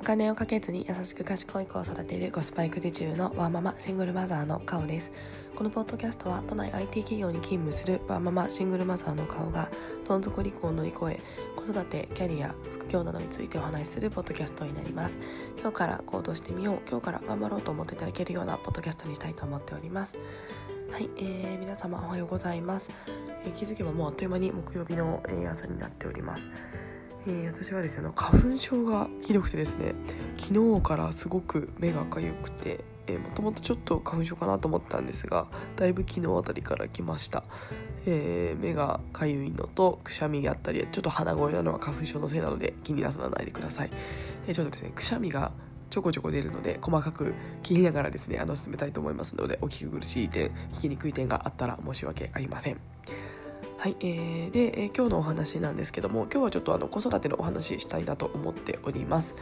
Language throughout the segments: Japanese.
お金をかけずに優しく賢い子を育てるコスパ育児中のワーママシングルマザーのカオです。このポッドキャストは都内 IT 企業に勤務するワーママシングルマザーの顔がどん底離婚を乗り越え子育てキャリア副業などについてお話しするポッドキャストになります。今日から行動してみよう。今日から頑張ろうと思っていただけるようなポッドキャストにしたいと思っております。はい、えー、皆様おはようございます、えー、気づけばもうあっという間に木曜日の、えー、朝になっております。えー、私はですね花粉症がひどくてですね昨日からすごく目がかゆくてもともとちょっと花粉症かなと思ったんですがだいぶ昨日あたりから来ました、えー、目がかゆいのとくしゃみがあったりちょっと鼻声なのは花粉症のせいなので気になさらないでください、えー、ちょっとですねくしゃみがちょこちょこ出るので細かく切りながらですねあの進めたいと思いますのでお聞き苦しい点聞きにくい点があったら申し訳ありません。はい、えー、で、えー、今日のお話なんですけども今日はちょっとあの子育てのお話したいなと思っております。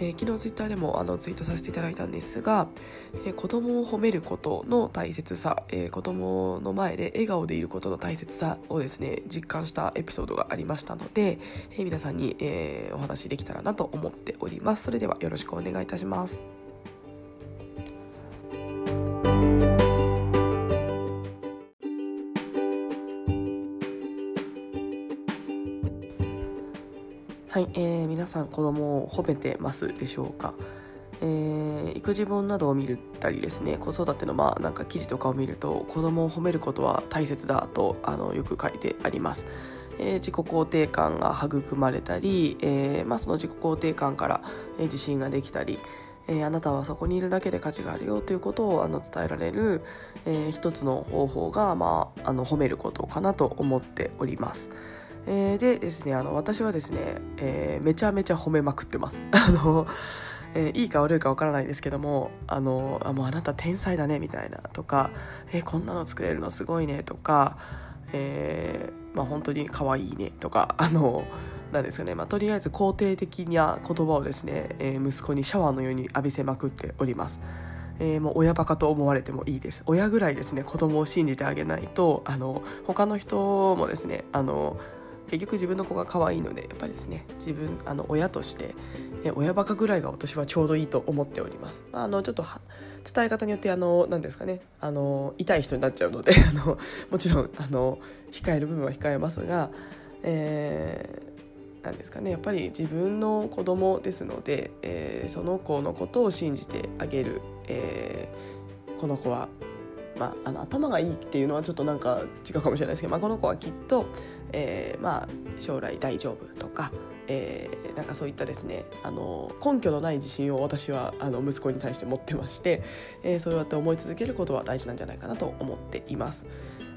えー、昨日ツイッターでもあのツイートさせていただいたんですが、えー、子供を褒めることの大切さ、えー、子供の前で笑顔でいることの大切さをですね実感したエピソードがありましたので、えー、皆さんに、えー、お話できたらなと思っておりますそれではよろしくお願いいたします子供を褒めてますでしょうか、えー、育児本などを見たりですね子育てのまあなんか記事とかを見ると子供を褒めることは大切だとあのよく書いてあります。えー、自己肯定感が育まれたり、えーまあ、その自己肯定感から、え、自信ができたり、えー、あなたはそこにいるだけで価値があるよということをあの伝えられる、えー、一つの方法が、まあ、あの褒めることかなと思っております。えー、でですねあの私はですね、えー、めちゃめちゃ褒めまくってます。あのえー、いいか悪いかわからないですけどもあのあもうあなた天才だねみたいなとか、えー、こんなの作れるのすごいねとか、えーまあ、本当に可愛いねとかあのなんですかね、まあ、とりあえず肯定的な言葉をですね、えー、息子にシャワーのように浴びせまくっております。えー、もう親バカと思われてもいいです親ぐらいですね子供を信じてあげないとあの他の人もですねあの結局自分の子が可愛いのでやっぱりですね自分あの親として親バカぐらいが私はちょうどいいと思っております。あのちょっと伝え方によってあの何ですかね。あの痛い人になっちゃうのであのもちろんあの控える部分は控えますが、えー、なんですかね。やっぱり自分の子供ですので、えー、その子のことを信じてあげる、えー、この子はまあ、あの頭がいいっていうのはちょっとなんか違うかもしれないですけど、まあ、この子はきっと、えー、まあ将来大丈夫とか、えー、なんかそういったですねあの根拠のない自信を私はあの息子に対して持ってまして、えー、そうやって思い続けることは大事なんじゃないかなと思っています。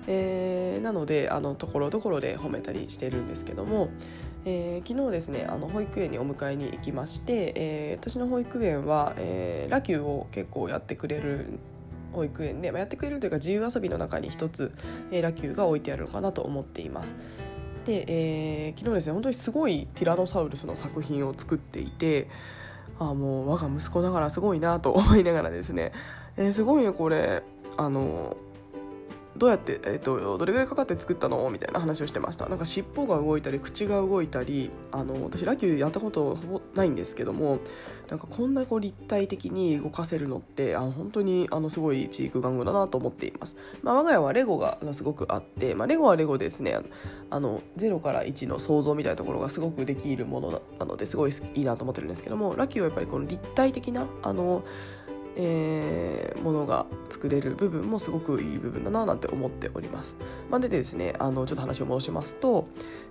えー、なのであのところどころで褒めたりしてるんですけども、えー、昨日ですねあの保育園にお迎えに行きまして、えー、私の保育園は、えー、ラキューを結構やってくれる保育園で、まあ、やってくれるというか自由遊びの中に一つ、えー、ラキューが置いてあるのかなと思っています。で、えー、昨日ですね本当にすごいティラノサウルスの作品を作っていてあもう我が息子ながらすごいなと思いながらですね、えー、すごいねこれあのどうやって、えーと、どれぐらいかかって作ったの？みたいな話をしてました。なんか尻尾が動いたり口が動いたりあの私ラキューやったことほぼないんですけどもなんかこんなこう立体的に動かせるのってあ本当にあのすごい知育玩具だなと思っています、まあ、我が家はレゴがすごくあって、まあ、レゴはレゴですね。あの0から1の想像みたいなところがすごくできるものなのですごいいいなと思ってるんですけどもラキューはやっぱりこの立体的なあのえー、ものが作れる部分もすごくいい部分だななんて思っております。まあ、でですねあのちょっと話を戻しますと、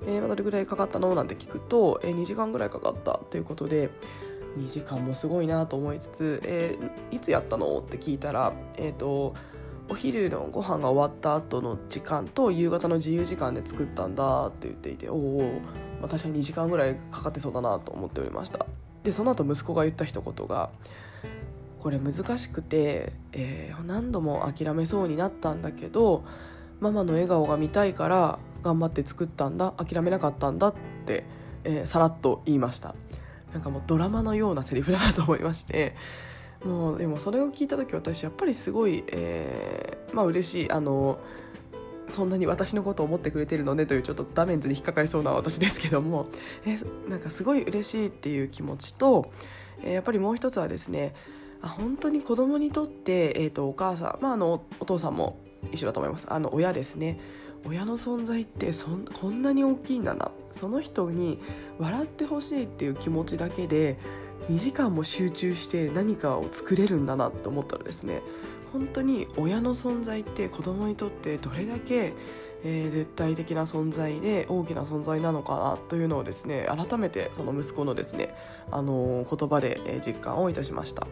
えー、どれぐらいかかったのなんて聞くと、えー、2時間ぐらいかかったということで2時間もすごいなと思いつつ、えー、いつやったのって聞いたら、えーと、お昼のご飯が終わった後の時間と夕方の自由時間で作ったんだって言っていておお、まあ、確かに2時間ぐらいかかってそうだなと思っておりましたでその後息子が言った一言がこれ難しくて、えー、何度も諦めそうになったんだけどママの笑顔が見たいから頑張って作ったんだ諦めなかったんだって、えー、さらっと言いました。なんかもうドラマのようなセリフだなと思いましてもうでもそれを聞いた時私やっぱりすごい、えー、まあ嬉しいあのそんなに私のことを思ってくれてるのねというちょっとダメンズに引っかかりそうな私ですけどもえなんかすごい嬉しいっていう気持ちと、えやっぱりもう一つはですねあ本当に子供にとって、えーと、お母さん、まあ、あのお父さんも一緒だと思います。あの親ですね。親の存在ってそんこんなに大きいんだな。その人に笑ってほしいっていう気持ちだけで2時間も集中して何かを作れるんだなって思ったらですね本当に親の存在って子供にとってどれだけ、えー、絶対的な存在で大きな存在なのかなというのをですね改めてその息子のですね、あのー、言葉で実感をいたしました。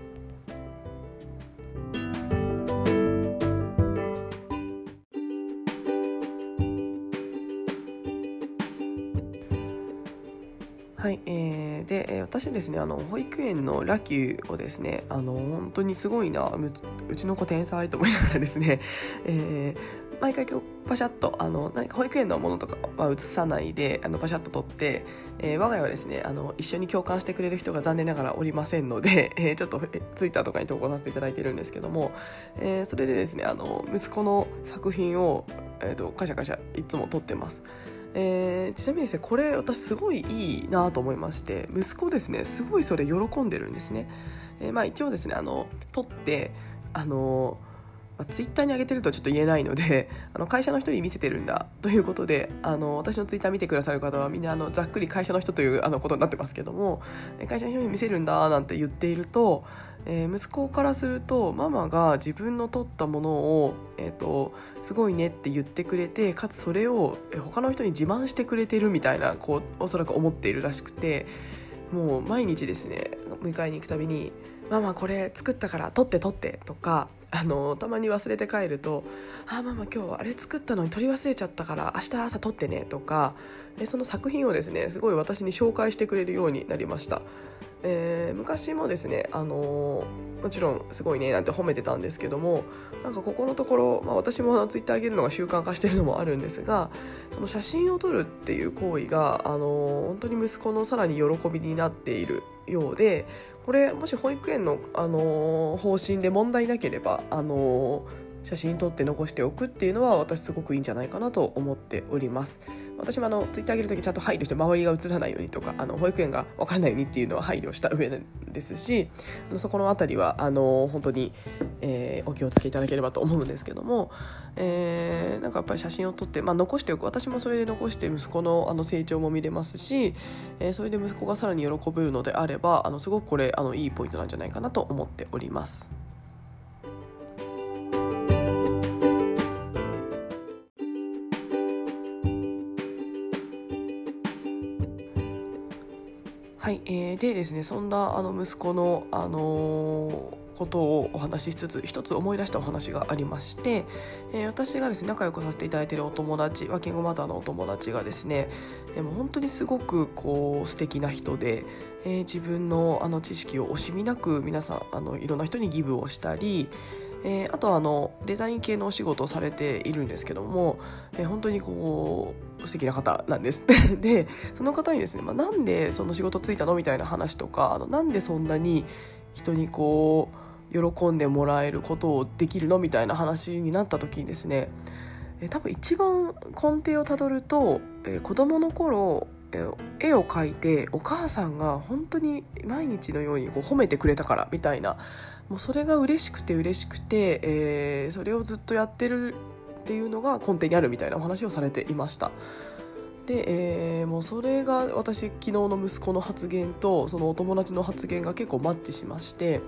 ですねあの保育園のラキューをですねあの本当にすごいなうちの子天才と思いながらですね、えー、毎回今日パシャッとあの何か保育園のものとかは映さないであのパシャッと撮って、えー、我が家はですねあの一緒に共感してくれる人が残念ながらおりませんので、えー、ちょっとツイッターとかに投稿させていただいてるんですけども、えー、それでですねあの息子の作品を、えーと、とカシャカシャいつも撮ってます。えー、ちなみにですねこれ私すごいいいなと思いまして息子ですねすごいそれ喜んでるんですね、えー、まあ一応ですねあの撮ってあのまあ、ツイッターに上げてるとちょっと言えないので あの会社の人に見せてるんだということであの私のツイッター見てくださる方はみんなあのざっくり会社の人というあのことになってますけども会社の人に見せるんだなんて言っているとえー、息子からするとママが自分の取ったものを、えーと、すごいねって言ってくれてかつそれを他の人に自慢してくれてるみたいなこうおそらく思っているらしくてもう毎日ですね迎えに行くたびに「ママこれ作ったから取って取って」とか あのたまに忘れて帰ると「あママ今日あれ作ったのに取り忘れちゃったから明日朝取ってね」とかでその作品をですねすごい私に紹介してくれるようになりました。えー、昔もですね、あのー、もちろんすごいねなんて褒めてたんですけどもなんかここのところ、まあ、私もツイッター上げるのが習慣化してるのもあるんですがその写真を撮るっていう行為が、あのー、本当に息子のさらに喜びになっているようでこれもし保育園の、あの方針で問題なければ、あの写真撮って残しておくっていうのは私すごくいいんじゃないかなと思っております私もあのツイッター上げる時ちゃんと配慮して周りが映らないようにとかあの保育園が分からないようにっていうのは配慮した上ですしそこの辺りはあの本当に、えー、お気をつけいただければと思うんですけども、えー、なんかやっぱり写真を撮って、まあ、残しておく私もそれで残して息子のあの成長も見れますし、えー、それで息子がさらに喜べるのであればあのすごくこれあのいいポイントなんじゃないかなと思っております。はい、えー、でですねそんなあの息子の、あのー、ことをお話ししつつ一つ思い出したお話がありまして、えー、私がですね仲良くさせていただいているお友達ワーキングマザーのお友達がですね、えー、も本当にすごくこう素敵な人で、えー、自分のあの知識を惜しみなく皆さんあのいろんな人にギブをしたりえー、あとあのデザイン系のお仕事をされているんですけども、えー、本当にこう素敵な方なんです。でその方にですね、まあ、なんでその仕事ついたのみたいな話とかあのなんでそんなに人にこう喜んでもらえることをできるのみたいな話になった時にですね、えー、多分一番根底をたどると、えー、子供の頃絵を描いてお母さんが本当に毎日のようにこう褒めてくれたからみたいなもうそれが嬉しくて嬉しくて、えー、それをずっとやってるっていうのが根底にあるみたいなお話をされていました。で、えー、もうそれが私昨日の息子の発言とそのお友達の発言が結構マッチしまして、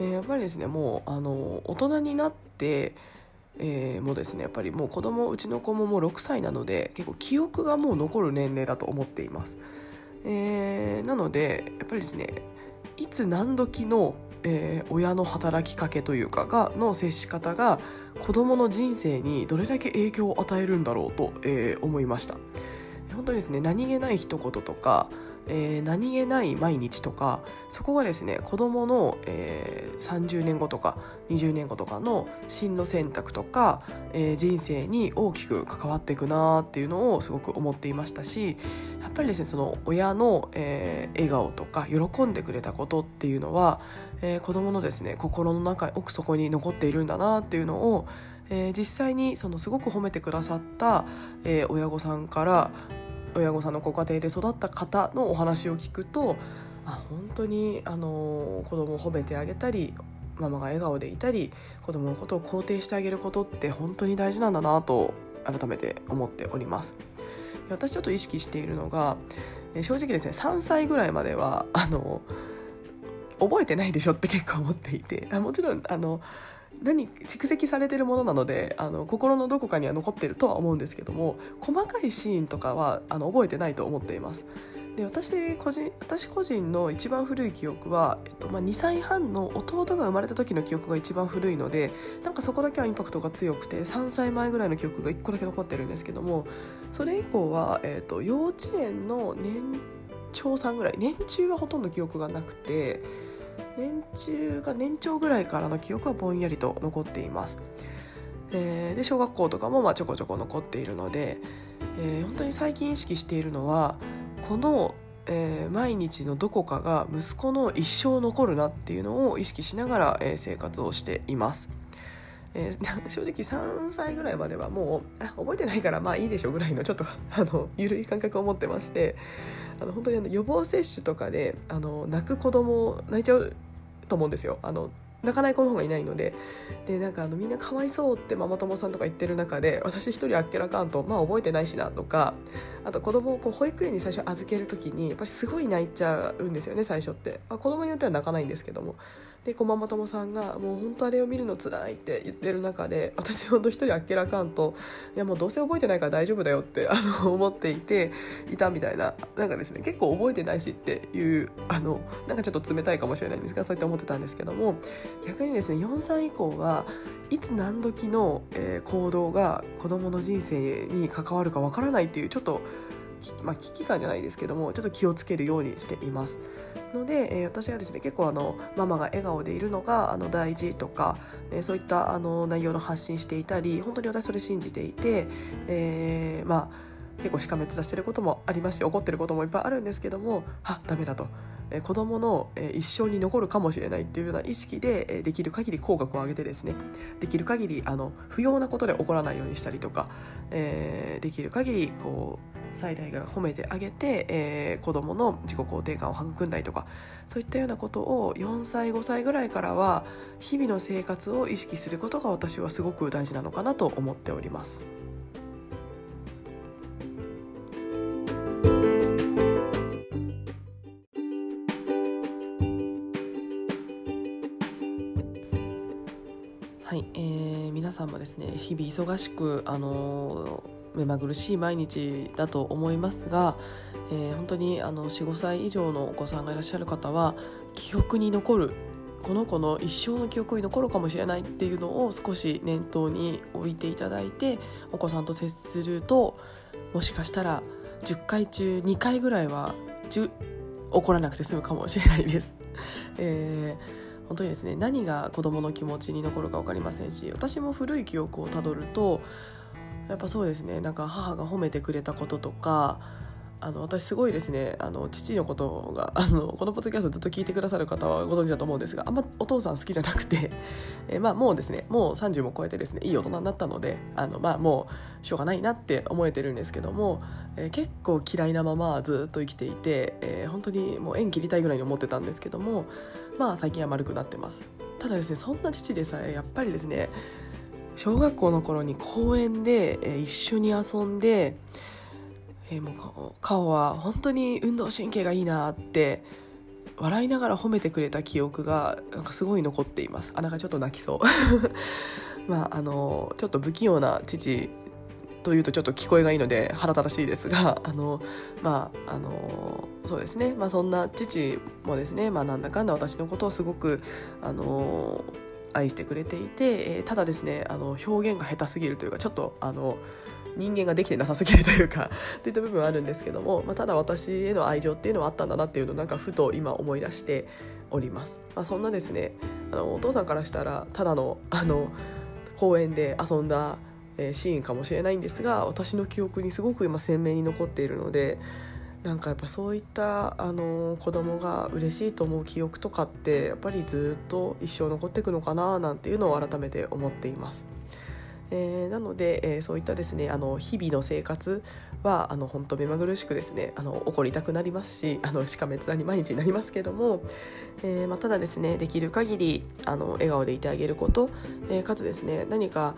えー、やっぱりですねもうあの大人になってえー、もですねやっぱりもう子供うちの子ももう6歳なので結構記憶がもう残る年齢だと思っています、えー、なのでやっぱりですねいつ何時のえー、親の働きかけというかがの接し方が子どもの人生にどれだけ影響を与えるんだろうと、えー、思いました。本当にですね何気ない一言とか、えー、何気ない毎日とかそこがですね子どもの、えー、30年後とか20年後とかの進路選択とか、えー、人生に大きく関わっていくなっていうのをすごく思っていましたしやっぱりですねその親の、えー、笑顔とか喜んでくれたことっていうのは、えー、子どものですね心の中奥底に残っているんだなっていうのを、実際にそのすごく褒めてくださった、親御さんから親御さんのご家庭で育った方のお話を聞くとあ本当にあの子供を褒めてあげたりママが笑顔でいたり子供のことを肯定してあげることって本当に大事なんだなと改めて思っております。私ちょっと意識しているのが正直ですね3歳ぐらいまではあの覚えてないでしょって結構思っていてもちろんあの何蓄積されてるものなのであの心のどこかには残ってるとは思うんですけども細かいシーンとかはあの覚えてないと思っています。で私個人私個人の一番古い記憶は、えっとまあ、2歳半の弟が生まれた時の記憶が一番古いのでなんかそこだけはインパクトが強くて3歳前ぐらいの記憶が1個だけ残ってるんですけどもそれ以降は、えっと、幼稚園の年長さんぐらい年中はほとんど記憶がなくて年中が年長ぐらいからの記憶はぼんやりと残っています。えで小学校とかもまあちょこちょこ残っているので、えー、本当に最近意識しているのはこの、えー、毎日のどこかが息子の一生残るなっていうのを意識しながら、えー、生活をしています。えー、正直3歳ぐらいまではもう覚えてないからまあいいでしょうぐらいのちょっとあの緩い感覚を持ってましてあの本当にあの予防接種とかであの泣く子供泣いちゃうと思うんですよ。あの泣かない子の方がいないので。でなんかあのみんなかわいそうってママ友さんとか言ってる中で私一人あっけらかんとまあ覚えてないしなとかあと子供をこを保育園に最初預ける時にやっぱりすごい泣いちゃうんですよね最初って、まあ、子供によっては泣かないんですけども。でこママ友さんが「もう本当あれを見るのつらい」って言ってる中で私ほんと一人あっけらかんと「いやもうどうせ覚えてないから大丈夫だよ」ってあの思っていていたみたいななんかですね結構覚えてないしっていうあのなんかちょっと冷たいかもしれないんですがそうやって思ってたんですけども逆にですね4歳以降はいつ何時の、え、行動が子どもの人生に関わるかわからないっていうちょっとまあ、危機感じゃないですけどもちょっと気をつけるようにしています。ので、えー、私はですね結構あのママが笑顔でいるのがあの大事とか、えー、そういったあの内容の発信していたり本当に私それ信じていて、えー、まあ結構しかめっ面してることもありますし怒ってることもいっぱいあるんですけどもあダメだと。え子供の、一生に残るかもしれないっていうような意識で、できる限り口角を上げてですねできる限りあの不要なことで起こらないようにしたりとか、えー、できる限りこう最大が褒めてあげて、えー、子どもの自己肯定感を育んだりとかそういったようなことを4歳5歳ぐらいからは日々の生活を意識することが私はすごく大事なのかなと思っております。はい、えー、皆さんもですね日々忙しくあのー目まぐるしい毎日だと思いますが、えー、本当にあの45歳以上のお子さんがいらっしゃる方は記憶に残るこの子の一生の記憶に残るかもしれないっていうのを少し念頭に置いていただいてお子さんと接するともしかしたら10回中2回ぐらいは起こらなくて済むかもしれないです。えー本当にですね何が子どもの気持ちに残るか分かりませんし私も古い記憶をたどるとやっぱそうですね。なんか母が褒めてくれたこととかあの私すごいですね。あの父のことが あのこのポッドキャストずっと聞いてくださる方はご存知だと思うんですがあんまお父さん好きじゃなくて、えまあ、もうですねもう30も超えてですねいい大人になったのであの、まあ、もうしょうがないなって思えてるんですけども、えー、結構嫌いなままずっと生きていて、えー、本当にもう縁切りたいぐらいに思ってたんですけどもまあ最近は丸くなってます。ただですねそんな父でさえやっぱりですね小学校の頃に公園で、え、一緒に遊んで、えー、もう顔は本当に運動神経がいいなって笑いながら褒めてくれた記憶がなんかすごい残っています。あなんかちょっと泣きそう。まああのちょっと不器用な父というとちょっと聞こえがいいので腹立たしいですが あのまああのそうですね。まあそんな父もですねまあなんだかんだ私のことをすごくあの愛してくれていて、えー、ただですねあの表現が下手すぎるというかちょっとあの人間ができてなさすぎるというかといった部分はあるんですけども、まあ、ただ私への愛情っていうのはあったんだなっていうのをなんかふと今思い出しております。まあ、そんなですねあのお父さんからしたらただのあの公園で遊んだシーンかもしれないんですが私の記憶にすごく今鮮明に残っているのでなんかやっぱそういったあの子供が嬉しいと思う記憶とかってやっぱりずっと一生残っていくのかななんていうのを改めて思っています。えー、なので、えー、そういったですねあの日々の生活は本当目まぐるしくですねあの怒りたくなりますしあのしかめ面に毎日になりますけども、えーまあ、ただですねできる限りあの笑顔でいてあげること、え、かつですね何か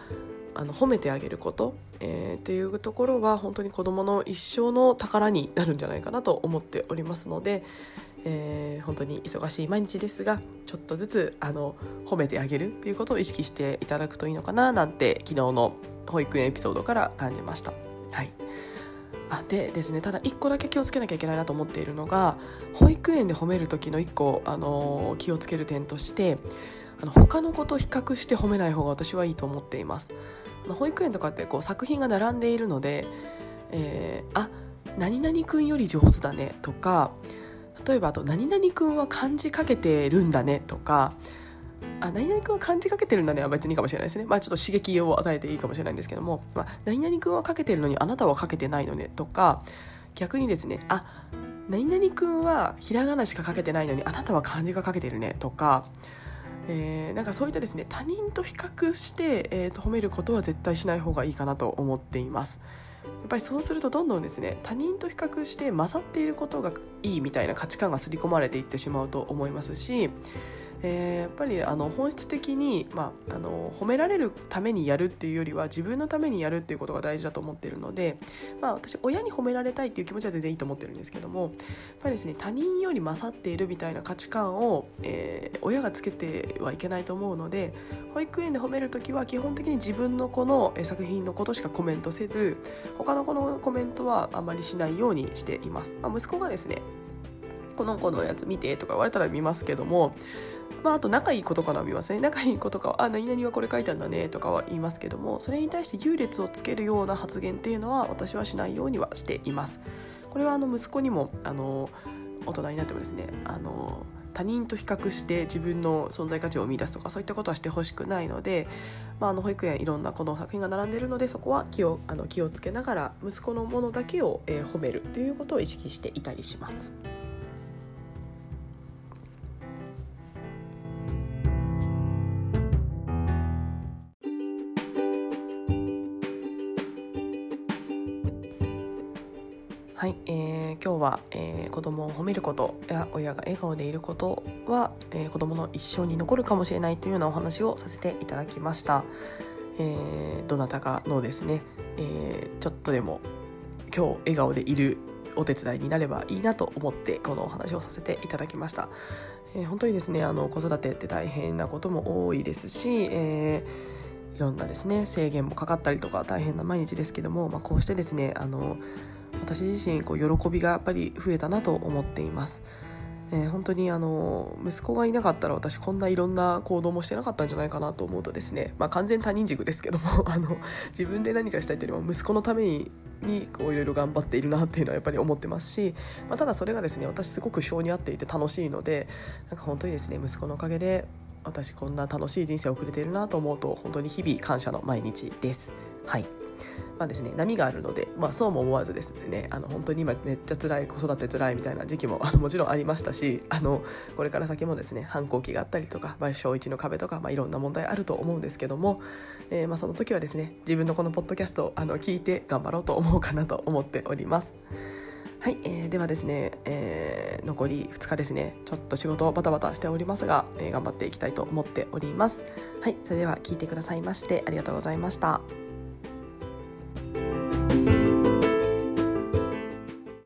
あの褒めてあげること、えー、っていうところは本当に子どもの一生の宝になるんじゃないかなと思っておりますので、えー、本当に忙しい毎日ですがちょっとずつあの褒めてあげるっていうことを意識していただくといいのかななんて昨日の保育園エピソードから感じました。はいあでですねただ1個だけ気をつけなきゃいけないなと思っているのが保育園で褒める時の1個、あの気をつける点としてあの他の子と比較して褒めない方が私はいいと思っています保育園とかってこう作品が並んでいるので、えー、あ何々くんより上手だねとか例えばあと何々くんは漢字かけてるんだねとかあ何々君は漢字かけてるんだねは別にいいかもしれないですね。まあちょっと刺激を与えていいかもしれないんですけども、まあ、何々君はかけてるのにあなたはかけてないのねとか、逆にですね、あ、何々君はひらがなしかかけてないのにあなたは漢字がかけてるねとか、えー、なんかそういったですね他人と比較して、えー、と褒めることは絶対しない方がいいかなと思っています。やっぱりそうするとどんどんですね他人と比較して勝っていることがいいみたいな価値観が刷り込まれていってしまうと思いますしえー、やっぱりあの本質的に、まあ、あの褒められるためにやるっていうよりは自分のためにやるっていうことが大事だと思ってるので、まあ、私親に褒められたいっていう気持ちは全然いいと思ってるんですけどもやっぱりですね他人より勝っているみたいな価値観を、えー、親がつけてはいけないと思うので保育園で褒める時は基本的に自分の子の作品のことしかコメントせず他の子のコメントはあんまりしないようにしています。まあ、息子がですねこの子のやつ見てとか言われたら見ますけどもまあ、あと仲いい子とかは見ますね仲いい子とかは「あ何々はこれ書いたんだね」とかは言いますけどもそれに対して優劣をつけるような発言っていうのは私はしないようにはしていますこれはあの息子にもあの大人になってもですねあの他人と比較して自分の存在価値を見出すとかそういったことはしてほしくないので、まあ、あの保育園いろんなこの作品が並んでいるのでそこは気をあの気をつけながら息子のものだけを、えー、褒めるということを意識していたりします。は、えー、子供を褒めることや親が笑顔でいることは、えー、子供の一生に残るかもしれないというようなお話をさせていただきました。えー、どなたかのですね、えー、ちょっとでも今日笑顔でいるお手伝いになればいいなと思ってこのお話をさせていただきました。えー、本当にですねあの子育てって大変なことも多いですし、えー、いろんなですね制限もかかったりとか大変な毎日ですけども、まあ、こうしてですねあの私自身こう喜びがやっぱり増えたなと思っています。えー、本当にあの息子がいなかったら私こんないろんな行動もしてなかったんじゃないかなと思うとですね、まあ、完全他人軸ですけども あの自分で何かしたいというよりも息子のためにこういろいろ頑張っているなっていうのはやっぱり思ってますし、まあ、ただそれがですね私すごく性に合っていて楽しいのでなんか本当にですね息子のおかげで私こんな楽しい人生を送れているなと思うと本当に日々感謝の毎日です。はいまあですね、波があるので、まあ、そうも思わずですねあの本当に今めっちゃ辛い子育て辛いみたいな時期もあのもちろんありましたしあのこれから先もですね反抗期があったりとか、まあ、小1の壁とか、まあ、いろんな問題あると思うんですけども、えー、まあその時はですね自分のこのポッドキャストをあの聞いて頑張ろうと思うかなと思っております。はい、えー、ではですね、えー、残り2日ですねちょっと仕事バタバタしておりますが、えー、頑張っていきたいと思っておりますはいそれでは聞いてくださいましてありがとうございました